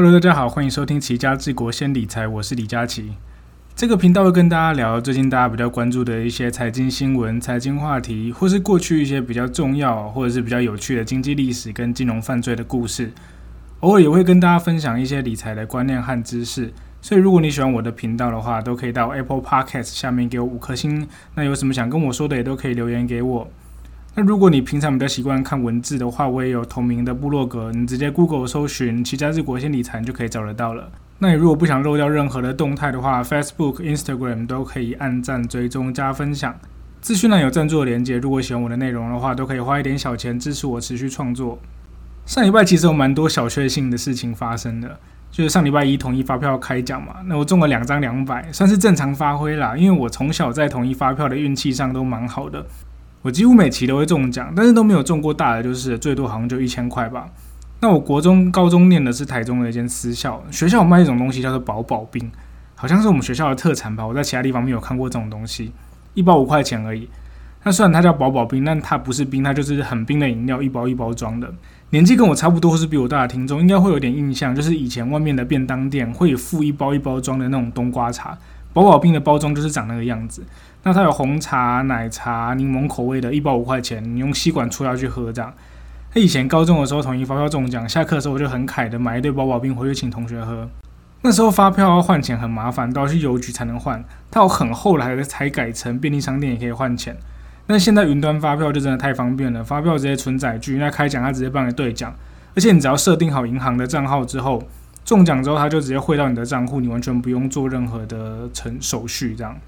Hello，大家好，欢迎收听齐家治国先理财，我是李佳琦。这个频道会跟大家聊最近大家比较关注的一些财经新闻、财经话题，或是过去一些比较重要或者是比较有趣的经济历史跟金融犯罪的故事。偶尔也会跟大家分享一些理财的观念和知识。所以，如果你喜欢我的频道的话，都可以到 Apple Podcast 下面给我五颗星。那有什么想跟我说的，也都可以留言给我。那如果你平常比较习惯看文字的话，我也有同名的部落格，你直接 Google 搜寻“齐家治国先理财”就可以找得到了。那你如果不想漏掉任何的动态的话，Facebook、Instagram 都可以按赞、追踪、加分享。资讯栏有赞助的连接，如果喜欢我的内容的话，都可以花一点小钱支持我持续创作。上礼拜其实有蛮多小确幸的事情发生的，就是上礼拜一统一发票开奖嘛，那我中了两张两百，算是正常发挥啦，因为我从小在统一发票的运气上都蛮好的。我几乎每期都会中奖，但是都没有中过大的，就是最多好像就一千块吧。那我国中、高中念的是台中的一间私校，学校有卖一种东西叫做宝宝冰，好像是我们学校的特产吧。我在其他地方没有看过这种东西，一包五块钱而已。那虽然它叫宝宝冰，但它不是冰，它就是很冰的饮料，一包一包装的。年纪跟我差不多或是比我大的听众，应该会有点印象，就是以前外面的便当店会附一包一包装的那种冬瓜茶，宝宝冰的包装就是长那个样子。那它有红茶、奶茶、柠檬口味的，一包五块钱，你用吸管戳下去喝这样。他以前高中的时候统一发票中奖，下课的时候我就很凯的买一堆宝宝冰回去请同学喝。那时候发票要换钱很麻烦，都要去邮局才能换。它有很后来才改成便利商店也可以换钱。那现在云端发票就真的太方便了，发票直接存载具，那开奖他直接帮你兑奖，而且你只要设定好银行的账号之后，中奖之后他就直接汇到你的账户，你完全不用做任何的程手续这样。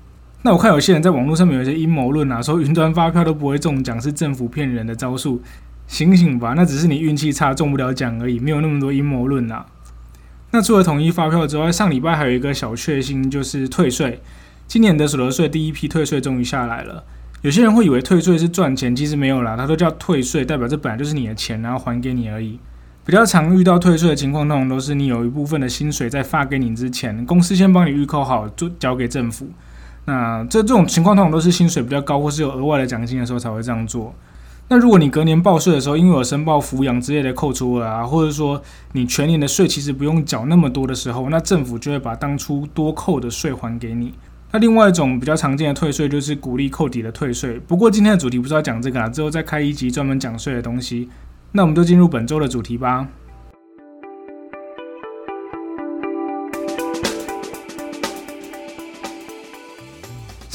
那我看有些人在网络上面有一些阴谋论啊，说云端发票都不会中奖，是政府骗人的招数。醒醒吧，那只是你运气差中不了奖而已，没有那么多阴谋论啊。那除了统一发票之外，上礼拜还有一个小确幸，就是退税。今年的所得税第一批退税终于下来了。有些人会以为退税是赚钱，其实没有啦，它都叫退税，代表这本来就是你的钱，然后还给你而已。比较常遇到退税的情况，通常都是你有一部分的薪水在发给你之前，公司先帮你预扣好，就交给政府。那这这种情况通常都是薪水比较高，或是有额外的奖金的时候才会这样做。那如果你隔年报税的时候，因为有申报抚养之类的扣除额啊，或者说你全年的税其实不用缴那么多的时候，那政府就会把当初多扣的税还给你。那另外一种比较常见的退税就是鼓励扣抵的退税。不过今天的主题不是要讲这个啊，之后再开一集专门讲税的东西。那我们就进入本周的主题吧。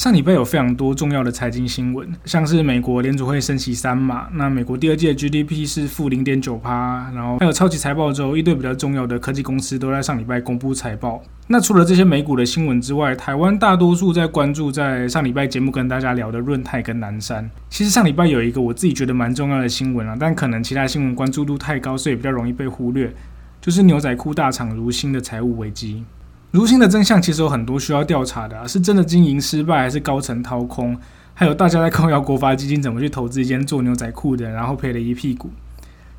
上礼拜有非常多重要的财经新闻，像是美国联储会升息三码，那美国第二季的 GDP 是负零点九趴，然后还有超级财报周，一堆比较重要的科技公司都在上礼拜公布财报。那除了这些美股的新闻之外，台湾大多数在关注在上礼拜节目跟大家聊的润泰跟南山。其实上礼拜有一个我自己觉得蛮重要的新闻啊，但可能其他新闻关注度太高，所以比较容易被忽略，就是牛仔裤大厂如新的财务危机。如新的真相其实有很多需要调查的，是真的经营失败，还是高层掏空？还有大家在靠谣国发基金怎么去投资一间做牛仔裤的，然后赔了一屁股。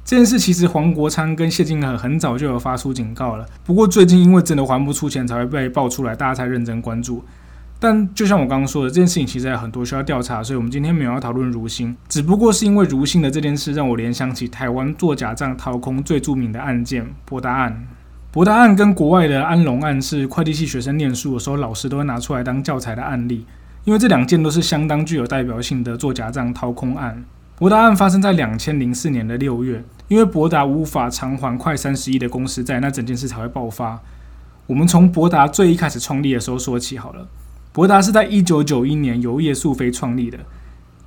这件事其实黄国昌跟谢金河很早就有发出警告了，不过最近因为真的还不出钱才会被爆出来，大家才认真关注。但就像我刚刚说的，这件事情其实有很多需要调查，所以我们今天没有要讨论如新，只不过是因为如新的这件事让我联想起台湾做假账掏空最著名的案件——博达案。博达案跟国外的安龙案是会计系学生念书的时候，老师都会拿出来当教材的案例，因为这两件都是相当具有代表性的做假账掏空案。博达案发生在两千零四年的六月，因为博达无法偿还快三十亿的公司债，那整件事才会爆发。我们从博达最一开始创立的时候说起好了。博达是在一九九一年由叶素飞创立的。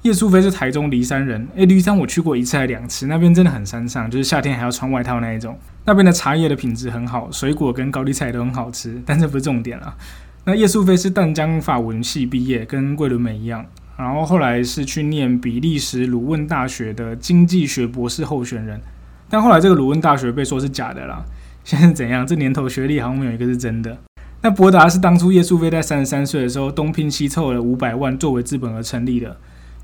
叶素飞是台中梨山人，诶，梨山我去过一次还两次，那边真的很山上，就是夏天还要穿外套那一种。那边的茶叶的品质很好，水果跟高丽菜都很好吃，但这不是重点啊。那叶素飞是淡江法文系毕业，跟桂纶镁一样，然后后来是去念比利时鲁汶大学的经济学博士候选人，但后来这个鲁汶大学被说是假的啦。现在怎样？这年头学历好像没有一个是真的。那博达是当初叶素飞在三十三岁的时候东拼西凑了五百万作为资本而成立的。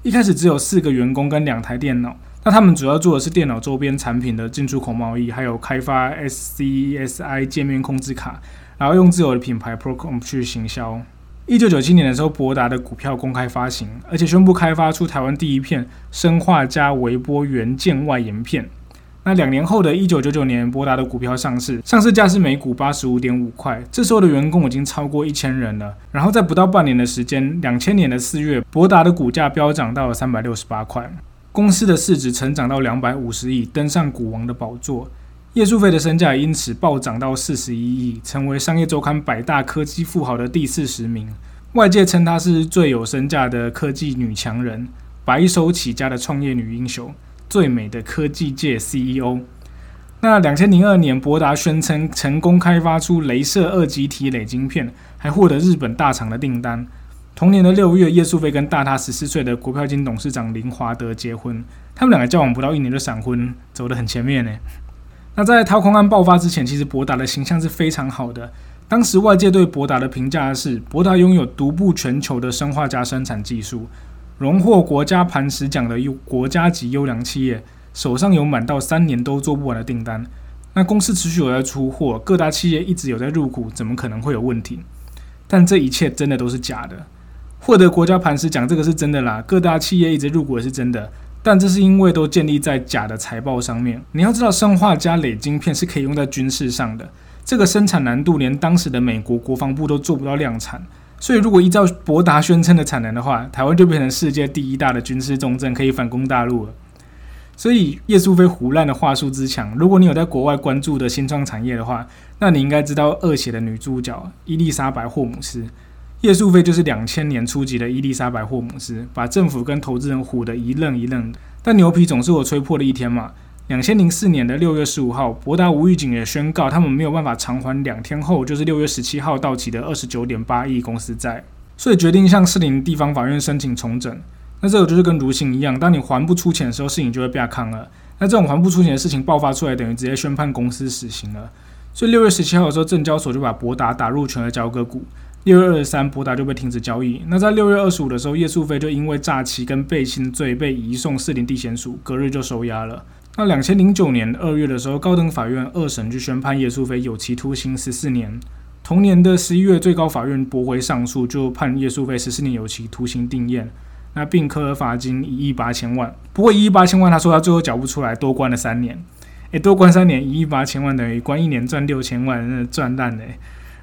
一开始只有四个员工跟两台电脑，那他们主要做的是电脑周边产品的进出口贸易，还有开发 SCSI 界面控制卡，然后用自有的品牌 Procom 去行销。一九九七年的时候，博达的股票公开发行，而且宣布开发出台湾第一片生化加微波元件外延片。那两年后的一九九九年，博达的股票上市，上市价是每股八十五点五块。这时候的员工已经超过一千人了。然后在不到半年的时间，两千年的四月，博达的股价飙涨到了三百六十八块，公司的市值成长到两百五十亿，登上股王的宝座。叶素菲的身价因此暴涨到四十一亿，成为商业周刊百大科技富豪的第四十名。外界称她是最有身价的科技女强人，白手起家的创业女英雄。最美的科技界 CEO。那两千零二年，博达宣称成功开发出镭射二极体磊晶片，还获得日本大厂的订单。同年的六月，叶素菲跟大他十四岁的国票金董事长林华德结婚。他们两个交往不到一年就闪婚，走得很前面呢。那在掏空案爆发之前，其实博达的形象是非常好的。当时外界对博达的评价是，博达拥有独步全球的生化加生产技术。荣获国家磐石奖的优国家级优良企业，手上有满到三年都做不完的订单。那公司持续有在出货，各大企业一直有在入股，怎么可能会有问题？但这一切真的都是假的。获得国家磐石奖这个是真的啦，各大企业一直入股也是真的，但这是因为都建立在假的财报上面。你要知道，生化加磊晶片是可以用在军事上的，这个生产难度连当时的美国国防部都做不到量产。所以，如果依照博达宣称的产能的话，台湾就变成世界第一大的军事重镇，可以反攻大陆了。所以，叶素菲胡乱的话术之强，如果你有在国外关注的新创产业的话，那你应该知道《恶血》的女主角伊丽莎白·霍姆斯，叶素菲就是两千年初级的伊丽莎白·霍姆斯，把政府跟投资人唬得一愣一愣的。但牛皮总是有吹破的一天嘛。两千零四年的六月十五号，博达无预警也宣告，他们没有办法偿还两天后，就是六月十七号到期的二十九点八亿公司债，所以决定向士林地方法院申请重整。那这个就是跟如新一样，当你还不出钱的时候，事情就会变康了。那这种还不出钱的事情爆发出来，等于直接宣判公司死刑了。所以六月十七号的时候，证交所就把博达打入权的交割股。六月二十三，博达就被停止交易。那在六月二十五的时候，叶素菲就因为诈欺跟背信罪被移送士林地检署，隔日就收押了。那两千零九年二月的时候，高等法院二审就宣判叶素飞有期徒刑十四年。同年的十一月，最高法院驳回上诉，就判叶素飞十四年有期徒刑定验。那并科罚金一亿八千万。不过一亿八千万，他说他最后缴不出来，多关了三年。诶，多关三年，一亿八千万等于关一年赚六千万，那赚烂嘞。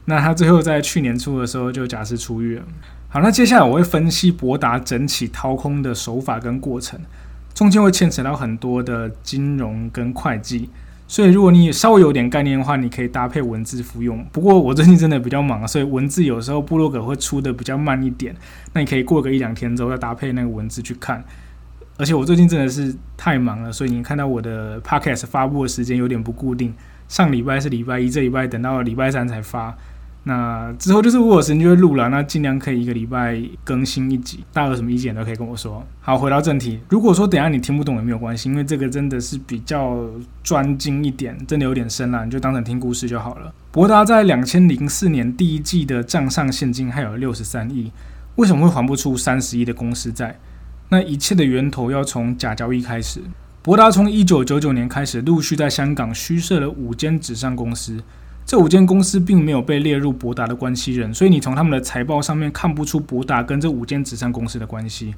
那他最后在去年初的时候就假释出狱了。好，那接下来我会分析博达整起掏空的手法跟过程。中间会牵扯到很多的金融跟会计，所以如果你稍微有点概念的话，你可以搭配文字服用。不过我最近真的比较忙，所以文字有时候部落格会出的比较慢一点。那你可以过个一两天之后再搭配那个文字去看。而且我最近真的是太忙了，所以你看到我的 podcast 发布的时间有点不固定。上礼拜是礼拜一，这礼拜等到礼拜三才发。那之后就是我有时间就会录了，那尽量可以一个礼拜更新一集。大家有什么意见都可以跟我说。好，回到正题，如果说等下你听不懂也没有关系，因为这个真的是比较专精一点，真的有点深了，你就当成听故事就好了。博达在两千零四年第一季的账上现金还有六十三亿，为什么会还不出三十亿的公司债？那一切的源头要从假交易开始。博达从一九九九年开始，陆续在香港虚设了五间纸上公司。这五间公司并没有被列入博达的关系人，所以你从他们的财报上面看不出博达跟这五间纸上公司的关系。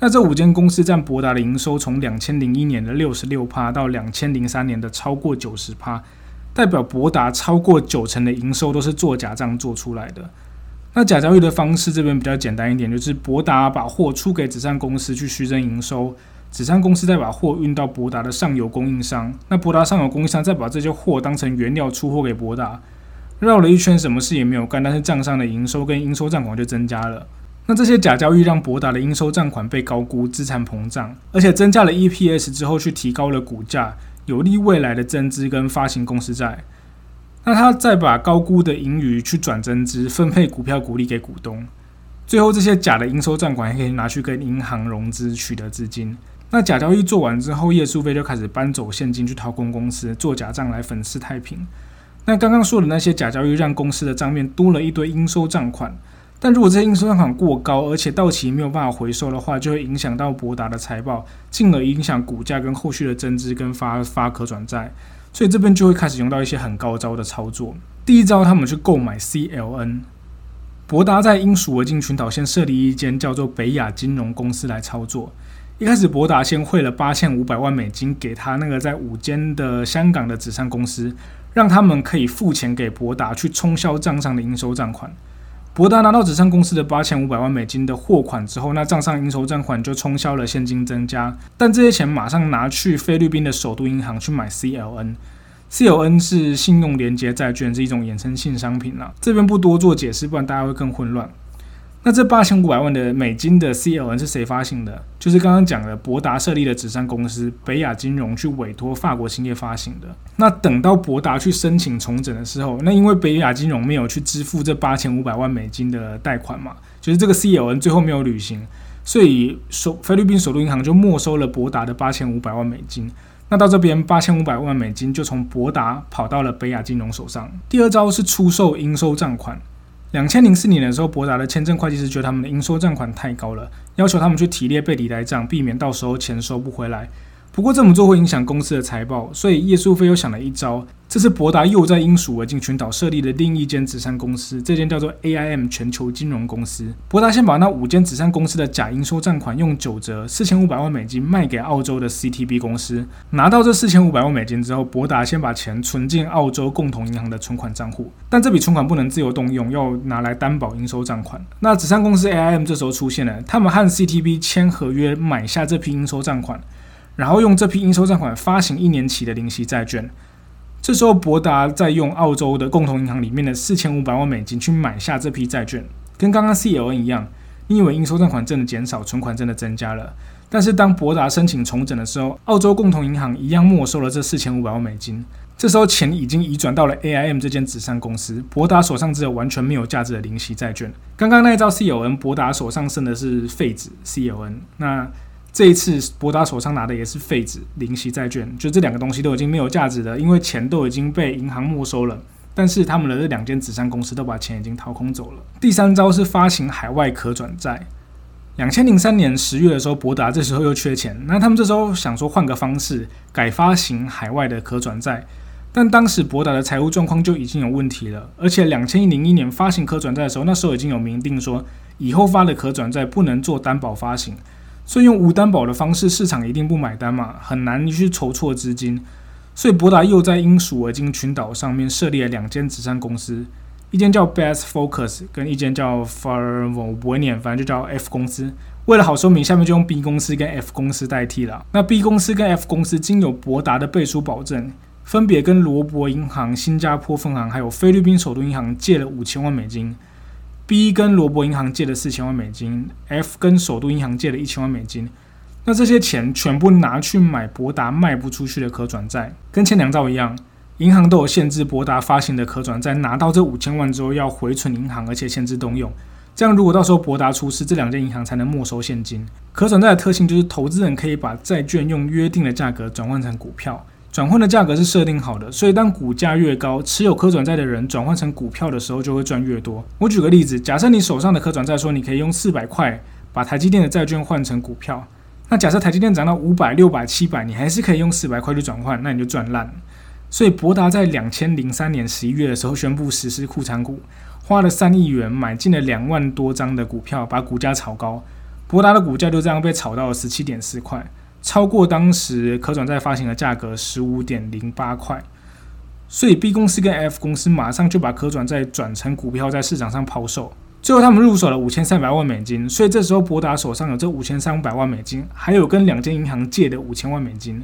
那这五间公司占博达的营收从两千零一年的六十六趴到两千零三年的超过九十趴，代表博达超过九成的营收都是做假账做出来的。那假交易的方式这边比较简单一点，就是博达把货出给纸上公司去虚增营收。纸商公司再把货运到博达的上游供应商，那博达上游供应商再把这些货当成原料出货给博达，绕了一圈，什么事也没有干，但是账上的营收跟应收账款就增加了。那这些假交易让博达的应收账款被高估，资产膨胀，而且增加了 EPS 之后，去提高了股价，有利未来的增资跟发行公司债。那他再把高估的盈余去转增资，分配股票股利给股东，最后这些假的应收账款还可以拿去跟银行融资取得资金。那假交易做完之后，叶素菲就开始搬走现金去掏空公司，做假账来粉饰太平。那刚刚说的那些假交易，让公司的账面多了一堆应收账款。但如果这些应收账款过高，而且到期没有办法回收的话，就会影响到博达的财报，进而影响股价跟后续的增资跟发发可转债。所以这边就会开始用到一些很高招的操作。第一招，他们去购买 CLN。博达在英属维京群岛先设立一间叫做北亚金融公司来操作。一开始博达先汇了八千五百万美金给他那个在五间的香港的纸上公司，让他们可以付钱给博达去冲销账上的应收账款。博达拿到纸上公司的八千五百万美金的货款之后，那账上应收账款就冲销了，现金增加。但这些钱马上拿去菲律宾的首都银行去买 CLN。CLN 是信用连接债券，是一种衍生性商品啦。这边不多做解释，不然大家会更混乱。那这八千五百万的美金的 CLN 是谁发行的？就是刚刚讲的博达设立的纸上公司北亚金融去委托法国兴业发行的。那等到博达去申请重整的时候，那因为北亚金融没有去支付这八千五百万美金的贷款嘛，就是这个 CLN 最后没有履行，所以首菲律宾首都银行就没收了博达的八千五百万美金。那到这边八千五百万美金就从博达跑到了北亚金融手上。第二招是出售应收账款。两千零四年的时候，博达的签证会计师觉得他们的应收账款太高了，要求他们去提列被抵赖账，避免到时候钱收不回来。不过这么做会影响公司的财报，所以叶素飞又想了一招。这是博达又在英属维京群岛设立的另一间纸上公司，这间叫做 AIM 全球金融公司。博达先把那五间纸上公司的假应收账款用九折四千五百万美金卖给澳洲的 CTB 公司。拿到这四千五百万美金之后，博达先把钱存进澳洲共同银行的存款账户，但这笔存款不能自由动用，要拿来担保应收账款。那纸上公司 AIM 这时候出现了，他们和 CTB 签合约买下这批应收账款。然后用这批应收账款发行一年期的零息债券，这时候博达在用澳洲的共同银行里面的四千五百万美金去买下这批债券，跟刚刚 CLN 一样，你以为应收账款真的减少，存款真的增加了？但是当博达申请重整的时候，澳洲共同银行一样没收了这四千五百万美金。这时候钱已经移转到了 AIM 这间纸上公司，博达手上只有完全没有价值的零息债券。刚刚那一招 CLN，博达手上剩的是废纸 CLN。那这一次，博达手上拿的也是废纸零息债券，就这两个东西都已经没有价值了，因为钱都已经被银行没收了。但是他们的这两间纸上公司都把钱已经掏空走了。第三招是发行海外可转债。两千零三年十月的时候，博达这时候又缺钱，那他们这时候想说换个方式，改发行海外的可转债。但当时博达的财务状况就已经有问题了，而且两千零一年发行可转债的时候，那时候已经有明定说，以后发的可转债不能做担保发行。所以用无担保的方式，市场一定不买单嘛，很难去筹措资金。所以博达又在英属维京群岛上面设立了两间慈善公司，一间叫 Best Focus，跟一间叫 Far 我不会念，反正就叫 F 公司。为了好说明，下面就用 B 公司跟 F 公司代替了。那 B 公司跟 F 公司经有博达的背书保证，分别跟罗伯银行、新加坡分行还有菲律宾首都银行借了五千万美金。B 跟罗伯银行借了四千万美金，F 跟首都银行借了一千万美金。那这些钱全部拿去买博达卖不出去的可转债，跟前两招一样，银行都有限制博达发行的可转债拿到这五千万之后要回存银行，而且限制动用。这样如果到时候博达出事，这两间银行才能没收现金。可转债的特性就是投资人可以把债券用约定的价格转换成股票。转换的价格是设定好的，所以当股价越高，持有可转债的人转换成股票的时候就会赚越多。我举个例子，假设你手上的可转债说你可以用四百块把台积电的债券换成股票，那假设台积电涨到五百、六百、七百，你还是可以用四百块去转换，那你就赚烂。所以博达在两千零三年十一月的时候宣布实施库藏股，花了三亿元买进了两万多张的股票，把股价炒高，博达的股价就这样被炒到了十七点四块。超过当时可转债发行的价格十五点零八块，所以 B 公司跟 F 公司马上就把可转债转成股票在市场上抛售。最后他们入手了五千三百万美金，所以这时候博达手上有这五千三百万美金，还有跟两间银行借的五千万美金。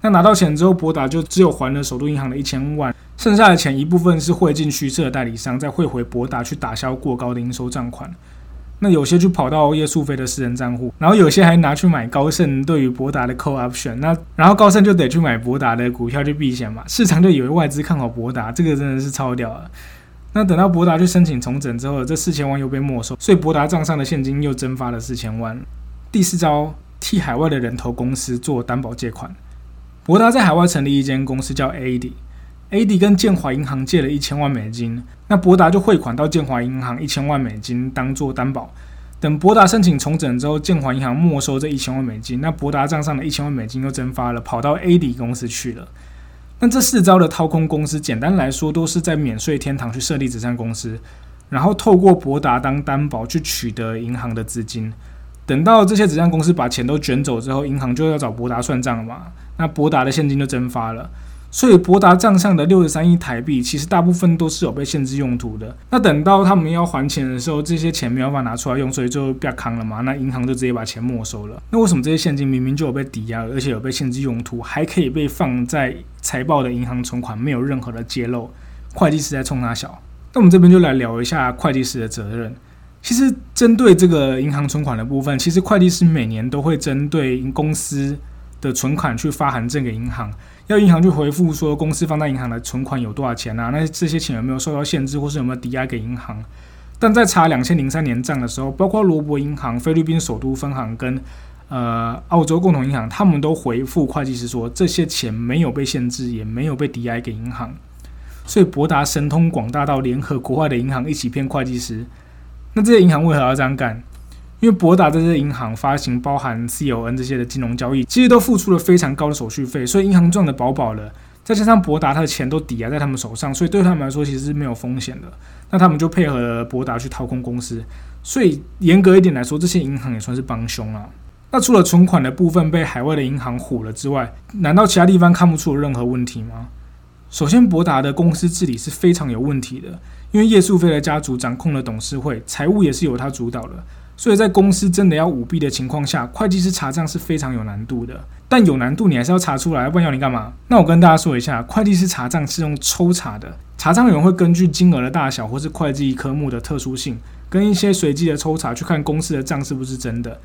那拿到钱之后，博达就只有还了首都银行的一千万，剩下的钱一部分是汇进虚设的代理商，再汇回博达去打消过高的应收账款。那有些就跑到叶素飞的私人账户，然后有些还拿去买高盛对于博达的 call option，那然后高盛就得去买博达的股票去避险嘛，市场就以为外资看好博达，这个真的是超屌了。那等到博达去申请重整之后，这四千万又被没收，所以博达账上的现金又蒸发了四千万。第四招，替海外的人头公司做担保借款，博达在海外成立一间公司叫 AD。A D 跟建华银行借了一千万美金，那博达就汇款到建华银行一千万美金当做担保。等博达申请重整之后，建华银行没收这一千万美金，那博达账上的一千万美金又蒸发了，跑到 A D 公司去了。那这四招的掏空公司，简单来说都是在免税天堂去设立纸上公司，然后透过博达当担保去取得银行的资金。等到这些纸浆公司把钱都卷走之后，银行就要找博达算账了嘛。那博达的现金就蒸发了，所以博达账上的六十三亿台币，其实大部分都是有被限制用途的。那等到他们要还钱的时候，这些钱没有办法拿出来用，所以就被扛了嘛。那银行就直接把钱没收了。那为什么这些现金明明就有被抵押，而且有被限制用途，还可以被放在财报的银行存款，没有任何的揭露？会计师在冲他小。那我们这边就来聊一下会计师的责任。其实针对这个银行存款的部分，其实会计师每年都会针对公司的存款去发函证给银行，要银行去回复说公司放在银行的存款有多少钱啊？那这些钱有没有受到限制，或是有没有抵押给银行？但在查两千零三年账的时候，包括罗伯银行、菲律宾首都分行跟呃澳洲共同银行，他们都回复会计师说这些钱没有被限制，也没有被抵押给银行。所以博达神通广大到联合国外的银行一起骗会计师。那这些银行为何要这样干？因为博达这些银行发行包含 CON 这些的金融交易，其实都付出了非常高的手续费，所以银行赚的饱饱了。再加上博达他的钱都抵押在他们手上，所以对他们来说其实是没有风险的。那他们就配合博达去掏空公司。所以严格一点来说，这些银行也算是帮凶了。那除了存款的部分被海外的银行唬了之外，难道其他地方看不出有任何问题吗？首先，博达的公司治理是非常有问题的。因为叶素菲的家族掌控了董事会，财务也是由他主导的，所以在公司真的要舞弊的情况下，会计师查账是非常有难度的。但有难度，你还是要查出来，不然要你干嘛？那我跟大家说一下，会计师查账是用抽查的，查账员会根据金额的大小或是会计科目的特殊性，跟一些随机的抽查去看公司的账是不是真的。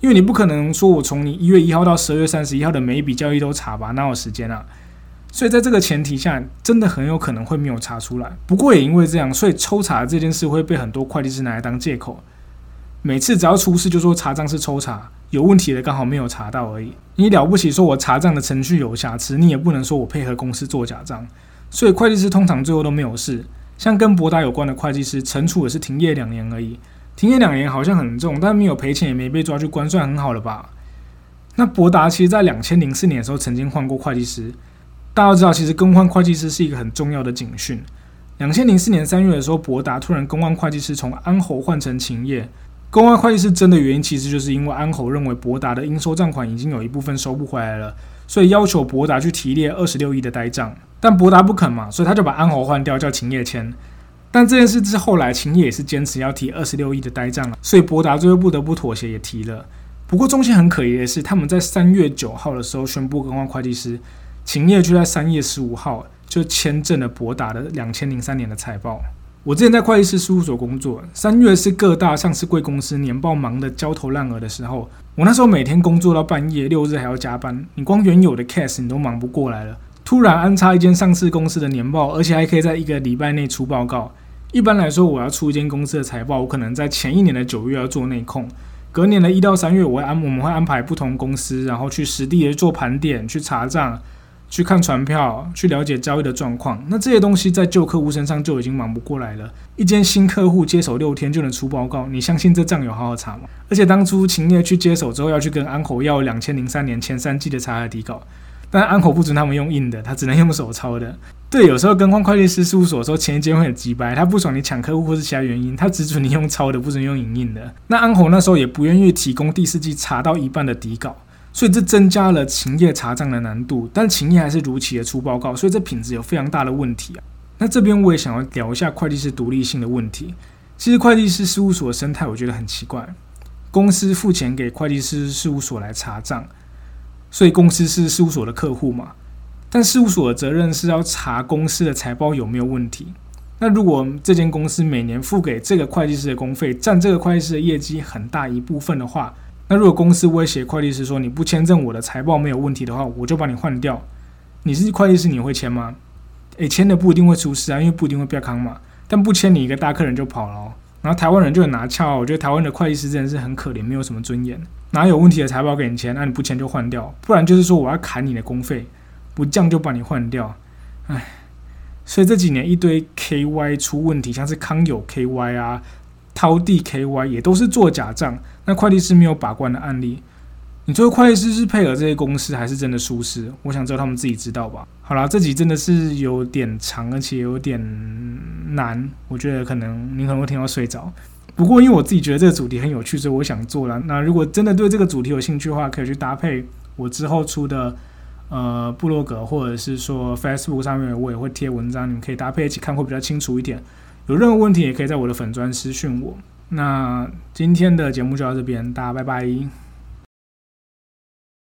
因为你不可能说我从你一月一号到十二月三十一号的每一笔交易都查吧，哪有时间啊？所以在这个前提下，真的很有可能会没有查出来。不过也因为这样，所以抽查这件事会被很多会计师拿来当借口。每次只要出事，就说查账是抽查，有问题的刚好没有查到而已。你了不起说我查账的程序有瑕疵，你也不能说我配合公司做假账。所以会计师通常最后都没有事。像跟博达有关的会计师，惩处也是停业两年而已。停业两年好像很重，但没有赔钱，也没被抓去关，算很好了吧？那博达其实在两千零四年的时候曾经换过会计师。大家知道，其实更换会计师是一个很重要的警讯。两千零四年三月的时候，博达突然更换会计师，从安侯换成勤业。更换会计师真的原因，其实就是因为安侯认为博达的应收账款已经有一部分收不回来了，所以要求博达去提列二十六亿的呆账。但博达不肯嘛，所以他就把安侯换掉，叫秦叶签。但这件事之后来，秦叶也是坚持要提二十六亿的呆账了，所以博达最后不得不妥协，也提了。不过中心很可疑的是，他们在三月九号的时候宣布更换会计师。秦叶就在三月十五号就签证了博达的两千零三年的财报。我之前在会计师事务所工作，三月是各大上市贵公司年报忙得焦头烂额的时候。我那时候每天工作到半夜，六日还要加班，你光原有的 case 你都忙不过来了。突然安插一间上市公司的年报，而且还可以在一个礼拜内出报告。一般来说，我要出一间公司的财报，我可能在前一年的九月要做内控，隔年的一到三月我会安我们会安排不同公司，然后去实地的做盘点，去查账。去看传票，去了解交易的状况。那这些东西在旧客户身上就已经忙不过来了。一间新客户接手六天就能出报告，你相信这账有好好查吗？而且当初秦业去接手之后，要去跟安口要两千零三年前三季的查核底稿，但安口不准他们用印的，他只能用手抄的。对，有时候更换会计师事务所的时候，前一间会很急白，他不爽你抢客户或是其他原因，他只准你用抄的，不准用影印的。那安口那时候也不愿意提供第四季查到一半的底稿。所以这增加了勤业查账的难度，但勤业还是如期的出报告，所以这品质有非常大的问题啊。那这边我也想要聊一下会计师独立性的问题。其实会计师事务所生态我觉得很奇怪，公司付钱给会计师事务所来查账，所以公司是事务所的客户嘛。但事务所的责任是要查公司的财报有没有问题。那如果这间公司每年付给这个会计师的工费占这个会计师的业绩很大一部分的话，那如果公司威胁会计师说你不签证我的财报没有问题的话，我就把你换掉。你是会计师，你会签吗？诶，签的不一定会出事啊，因为不一定会变康嘛。但不签，你一个大客人就跑了。然后台湾人就很拿翘，我觉得台湾的会计师真的是很可怜，没有什么尊严。哪有问题的财报给你签，那你不签就换掉，不然就是说我要砍你的工费，不降就把你换掉。唉，所以这几年一堆 KY 出问题，像是康友 KY 啊。超地 KY 也都是做假账那会计师没有把关的案例。你作为会计师是配合这些公司还是真的舒适我想只有他们自己知道吧。好啦这集真的是有点长而且有点难我觉得可能你可能会听到睡着。不过因为我自己觉得这个主题很有趣所以我想做了那如果真的对这个主题有兴趣的话可以去搭配我之后出的呃布洛格或者是说 facebook 上面我也会贴文章你们可以搭配一起看会比较清楚一点。有任何问题也可以在我的粉专私讯。我那今天的节目就到这边，大家拜拜。